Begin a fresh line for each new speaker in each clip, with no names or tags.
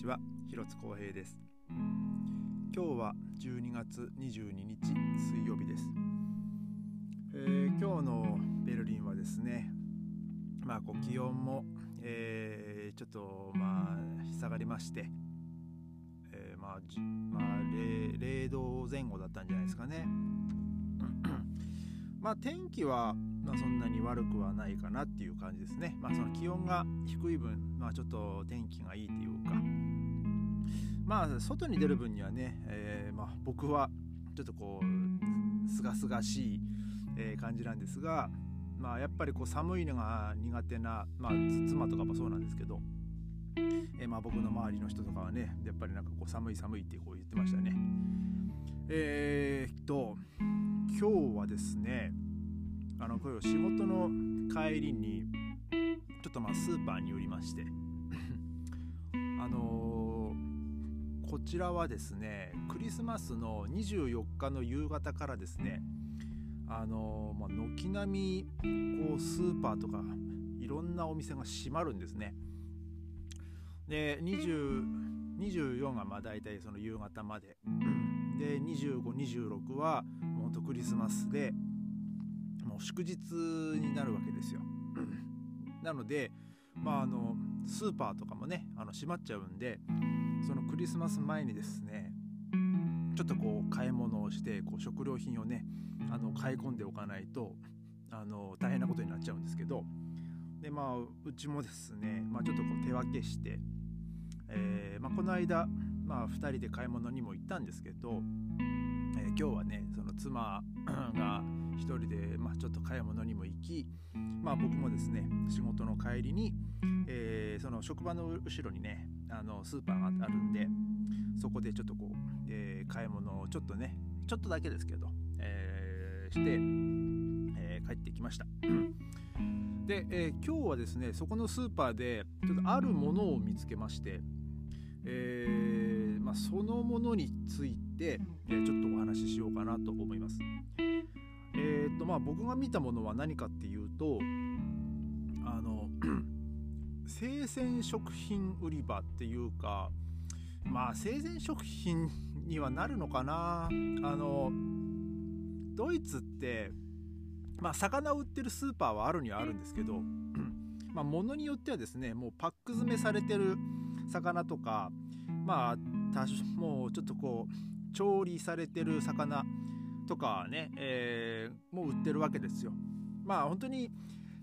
ちは広津光平です。今日は12月22日水曜日です、えー、今日のベルリンはですねまあこう気温も、えー、ちょっとまあ下がりまして、えー、まあ、まあ0、度前後だったんじゃないですかね。まあ天気はまあ、そんなに悪くはないかなっていう感じですね。まあ、その気温が低い分、まあ、ちょっと天気がいいというか、まあ、外に出る分にはね、えー、まあ、僕はちょっとこう、すがすがしい、え感じなんですが、まあ、やっぱりこう寒いのが苦手な、まあ、妻とかもそうなんですけど、えー、まあ僕の周りの人とかはねやっぱりなんかこう寒い寒いってこう言ってましたね。えー、っと今日はですねあのこれ仕事の帰りにちょっとまあスーパーに寄りまして あのちらはですねクリスマスの24日の夕方からですねあの、まあ、軒並みこうスーパーとかいろんなお店が閉まるんですねで24がまあ大体その夕方までで2526はもうとクリスマスでもう祝日になるわけですよ。なので、まあ、あのスーパーとかもねあの閉まっちゃうんでリスマス前にですねちょっとこう買い物をしてこう食料品をねあの買い込んでおかないとあの大変なことになっちゃうんですけどでまあうちもですね、まあ、ちょっとこう手分けして、えーまあ、この間、まあ、2人で買い物にも行ったんですけど、えー、今日はねその妻が一人で、まあ、ちょっと買い物にも行き、まあ、僕もですね仕事の帰りに、えー、その職場の後ろにねあのスーパーがあるんでそこでちょっとこう、えー、買い物をちょっとねちょっとだけですけど、えー、して、え帰ってきました。で、え今日はですねそこのスーパーでちょっとあるものを見つけまして、えまあ、そのものについて、えちょっとお話ししようかなと思います。えー、っとまあ僕が見たものは何かっていうと生鮮食品売り場っていうかまあ生鮮食品にはなるのかなあのドイツってまあ魚を売ってるスーパーはあるにはあるんですけど まあ物によってはですねもうパック詰めされてる魚とかまあもうちょっとこう調理されてる魚とかね、えー、もう売ってるわけですよ。まあ本当に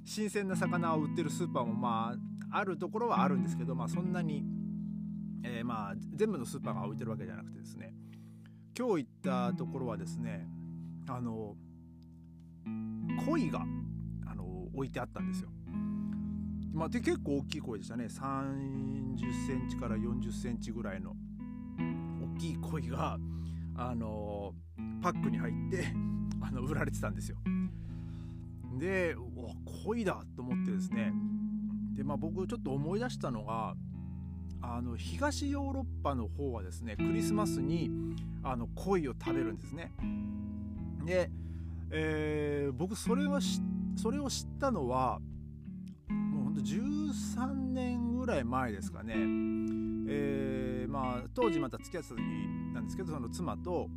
新鮮な魚を売ってるスーパーもまああるところはあるんですけど、まあ、そんなに、えー、まあ全部のスーパーが置いてるわけじゃなくてですね今日行ったところはですねあの鯉があの置いてあったんですよ。まあ、で結構大きい鯉でしたね。3 0センチから4 0センチぐらいの大きい鯉があのパックに入ってあの売られてたんですよ。でお恋だと思ってですねでまあ僕ちょっと思い出したのがあの東ヨーロッパの方はですねクリスマスにあの鯉を食べるんですね。で、えー、僕それはそれを知ったのはもうほんと13年ぐらい前ですかね。えー、まあ当時また付き合ってた時なんですけどその妻と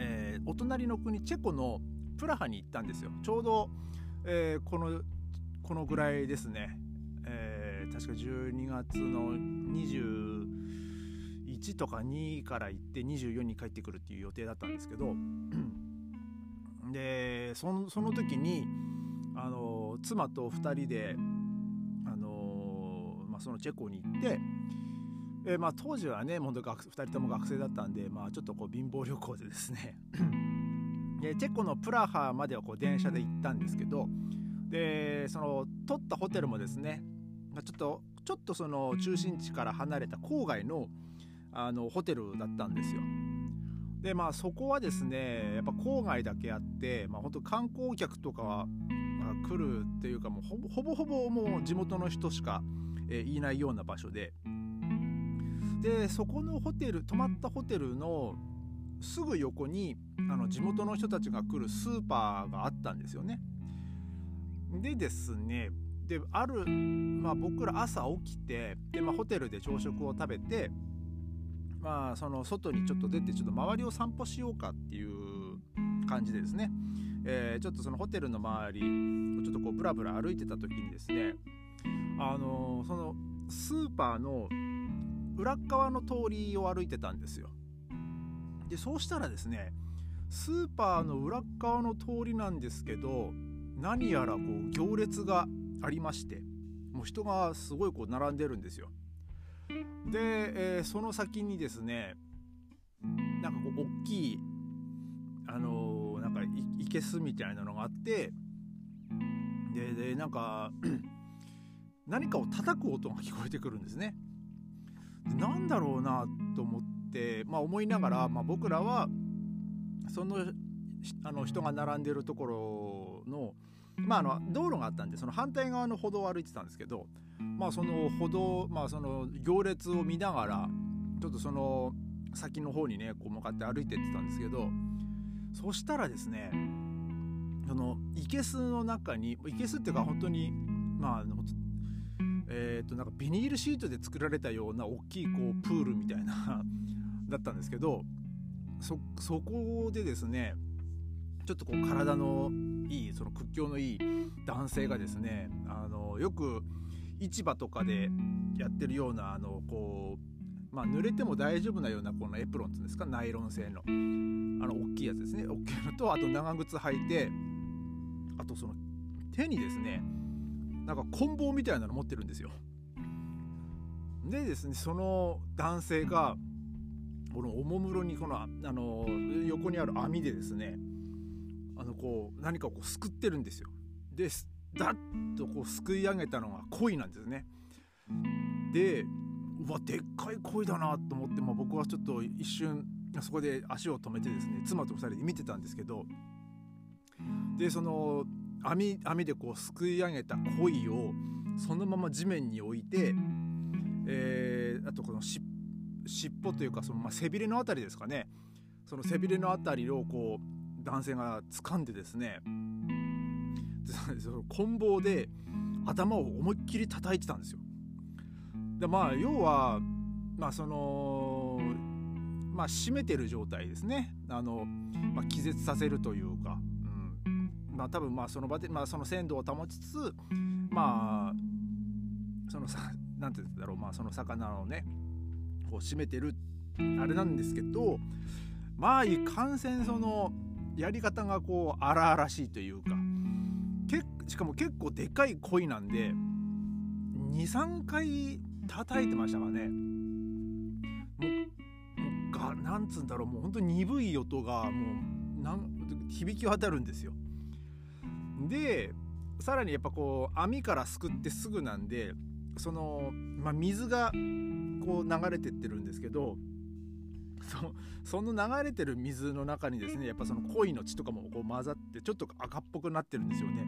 えー、お隣の国チェコのプラハに行ったんですよ。ちょうど、えー、このこのぐらいですね、えー、確か12月の21とか2から行って24に帰ってくるっていう予定だったんですけど でそのその時にあの妻と2人であの、まあ、そのチェコに行ってえー、まあ、当時はね本当学2人とも学生だったんで、まあ、ちょっとこう貧乏旅行でですね。でチェコのプラハまではこう電車で行ったんですけどでその取ったホテルもですね、ちょっとちょっとその中心地から離れた郊外のあのホテルだったんですよ。でまあそこはですねやっぱ郊外だけあって、まあ、本当観光客とかは、来るっていうかもうほぼほぼもう地元の人しか、えー、いないような場所ででそこのホテル泊まったホテルのすぐ横にあの地元の人たちが来るスーパーがあったんですよね。でですねである、まあ、僕ら朝起きてで、まあ、ホテルで朝食を食べてまあその外にちょっと出てちょっと周りを散歩しようかっていう感じでですね、えー、ちょっとそのホテルの周りをちょっとこうブラブラ歩いてた時にですねあのー、そのスーパーの裏側の通りを歩いてたんですよ。でそうしたらですねスーパーの裏側の通りなんですけど何やらこう行列がありましてもう人がすごいこう並んでるんですよ。で、えー、その先にですねなんかこう大きいあのー、なんかいけすみたいなのがあってででなんか 何かを叩く音が聞こえてくるんですね。でなんだろうなと思って、まあ、思いながら、まあ、僕らはそのあの人が並んでるところの,、まあ、あの道路があったんでその反対側の歩道を歩いてたんですけど、まあ、その歩道、まあ、その行列を見ながらちょっとその先の方にねこう向かって歩いてってたんですけどそしたらですねその生けすの中に生けすっていうか本当にまあえー、となんかビニールシートで作られたような大きいこうプールみたいなだったんですけどそそこでですねちょっとこう体のいいその屈強のいい男性がですねあのよく市場とかでやってるようなあのこう、まあ、濡れても大丈夫なようなこのエプロンっていうんですかナイロン製のあの大きいやつですね大きいのとあと長靴履いてあとその手にですねなんか棍棒みたいなの持ってるんですよ。でですねその男性がこのおもむろにこのあの横にある網でですねあのこう何かをこうすくってるんですよ。でダッとこうすくい上げたのが鯉なんですね。でうわでっかい鯉だなと思って、まあ、僕はちょっと一瞬そこで足を止めてですね妻と2人で見てたんですけどでその網網でこうすくい上げた鯉をそのまま地面に置いて、えー、あとこの尻尾というかその、まあ、背びれの辺りですかねその背びれの辺りをこう男性が掴んでですね その棍棒で頭を思いっきり叩いてたんですよ。でまあ要はまあそのまあ締めてる状態ですねあの、まあ、気絶させるというかうんまあ多分まあその場で、まあ、その鮮度を保ちつつまあそのさ なんて言うんだろうまあその魚をねこう締めてるあれなんですけどまあいかんせんそのやり方がこう荒々しいというかけしかも結構でかい鯉なんで23回叩いてましたからねもうがなんつうんだろうもうほんと鈍い音がもうなん響き渡るんですよ。でさらにやっぱこう網からすくってすぐなんでその、まあ、水がこう流れてってるんですけどそその流れてる水の中にですねやっぱその鯉の血とかもこう混ざってちょっと赤っぽくなってるんですよね。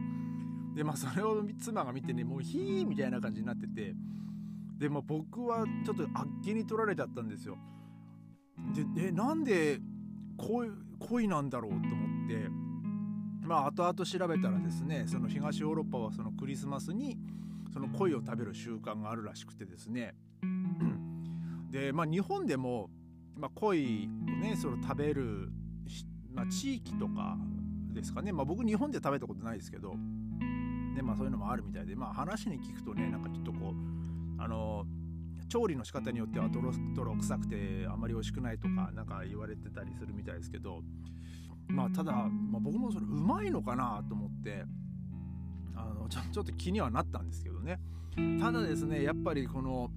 でまあそれを妻が見てねもうヒーみたいな感じになっててでも僕はちょっとあっけに取られちゃったんですよ。でえなんで恋なんだろうと思ってまあ後々調べたらですねその東ヨーロッパはそのクリスマスにその鯉を食べる習慣があるらしくてですねでまあ日本でも、まあ、鯉をねその食べる、まあ、地域とかですかね。まあ僕日本で食べたことないですけど。でまあそういうのもあるみたいで。まあ話に聞くとねなんかちょっとこうあの調理の仕方によっては泥泥臭くてあまり美味しくないとかなんか言われてたりするみたいですけど。まあただ、まあ、僕もそれうまいのかなと思って。あのちょちょっと気にはなったんですけどね。ただですねやっぱりこの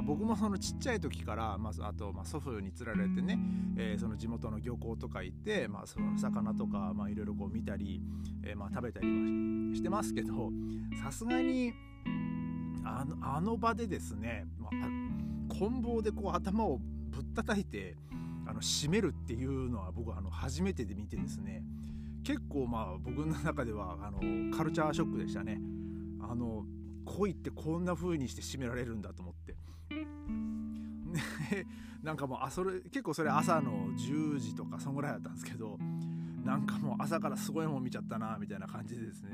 あ、僕もそのちっちゃい時から、まあ、あとまあ祖父につられてね、えー、その地元の漁港とか行って、まあ、その魚とかいろいろ見たり、えー、まあ食べたりしてますけどさすがにあのあの場でですね、まあ、棍棒でこう頭をぶったたいてあの締めるっていうのは僕はあの初めてで見てですね結構まあ僕の中ではあのカルチャーショックでしたね。あの恋ってこんな風にして締められるんだと思って なんかもうあそれ結構それ朝の10時とかそんぐらいだったんですけどなんかもう朝からすごいもん見ちゃったなみたいな感じでですね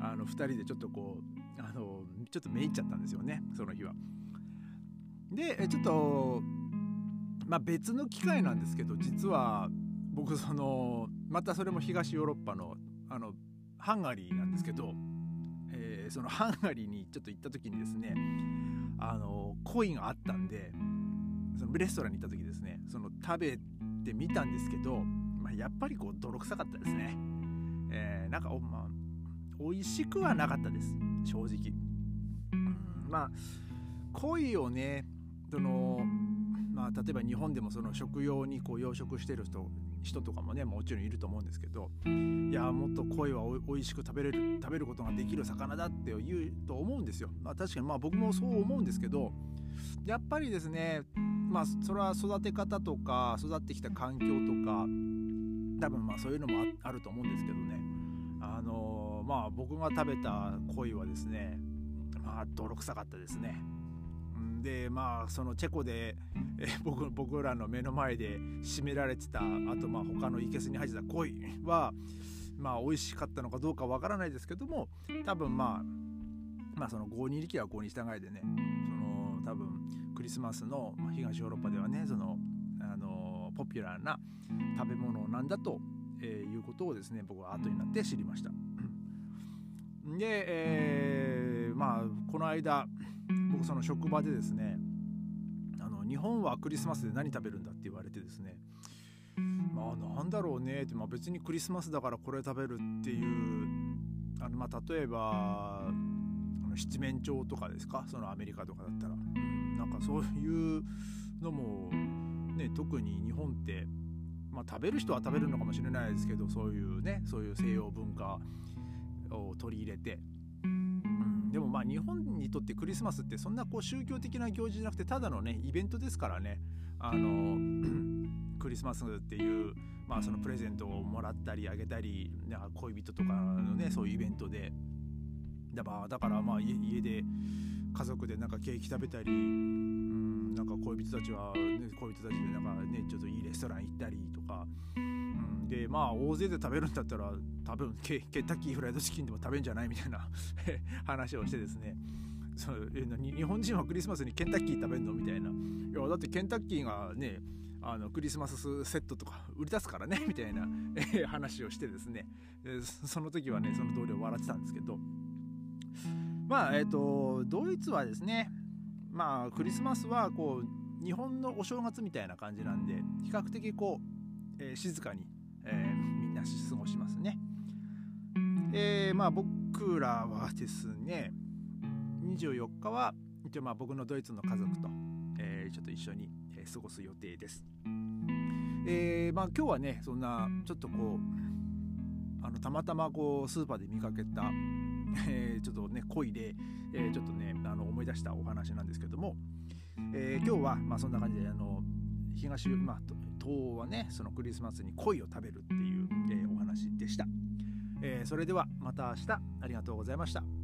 あの2人でちょっとこうあのちょっとめいっちゃったんですよねその日は。でちょっとまあ別の機会なんですけど実は僕そのまたそれも東ヨーロッパのあのハンガリーなんですけど、えー、そのハンガリーにちょっと行った時にですねあのコインがあったんでそのレストランに行った時ですねその食べてみたんですけど、まあ、やっぱりこう泥臭かったですね、えー、なんか、まあ、美味しくはなかったです。正直、うん、まあ鯉をね。そのまあ、例えば日本でもその食用にこう養殖してる人人とかもねもちろんいると思うんですけどいやもっと鯉はおいしく食べれる食べることができる魚だって言うと思うんですよ。まあ、確かにまあ僕もそう思うんですけどやっぱりですねまあそれは育て方とか育ってきた環境とか多分まあそういうのもあると思うんですけどねあの、まあ僕が食べた鯉はですねまあ泥臭かったですね。でまあそのチェコで、え僕僕らの目の前で締められてたあとまあ他の生けすに入ってた鯉はまあ美味しかったのかどうかわからないですけども多分まあまあその5二力は5に従いでねそのクリスマスの、まあ、東ヨーロッパではねそのあのポピュラーな食べ物なんだと、えー、いうことをですね僕は後になって知りました。で、えー、まあこの間僕その職場でですねあの日本はクリスマスで何食べるんだって言われてですねまあなんだろうねって、まあ、別にクリスマスだからこれ食べるっていうあのまあ例えば七面鳥とかですかそのアメリカとかだったら、なんかそういうのもね特に日本ってまあ、食べる人は食べるのかもしれないですけどそういうねそういう西洋文化を取り入れて。でもまあ日本にとってクリスマスってそんなこう宗教的な行事じゃなくてただのねイベントですからね。あの クリスマスっていう、まあ、そのプレゼントをもらったりあげたりなんか恋人とかのねそういうイベントで。だからだからまあ家で家族でなんかケーキ食べたりうんなんか恋人たちは、ね、恋人たちでなんかねちょっといいレストラン行ったりとか、うん、でまあ大勢で食べるんだったら多分ケケンタッキーフライドチキンでも食べんじゃないみたいな 話をしてですね。そえ日本人はクリスマスにケンタッキー食べんの？みたいな。いやだってケンタッキーがねあのクリスマスセットとか売り出すからね？みたいな、話をしてですね。その時はねその同僚笑ってたんですけど。まあえっ、ー、とドイツはですねまあクリスマスはこう日本のお正月みたいな感じなんで比較的こう、えー、静かに、えー、みんな過ごしますね。えー、まあ僕らはですね24日は一応まあ僕のドイツの家族と、えー、ちょっと一緒に過ごす予定です。えー、まあ今日はねそんなちょっとこうあのたまたまこうスーパーで見かけた、えー、ちょっとね恋で、えー、ちょっとねあの思い出したお話なんですけども、えー、今日はまあそんな感じであの東まあ東はねそのクリスマスに恋を食べるっていう、え、お話でした。え、それではまた明日ありがとうございました。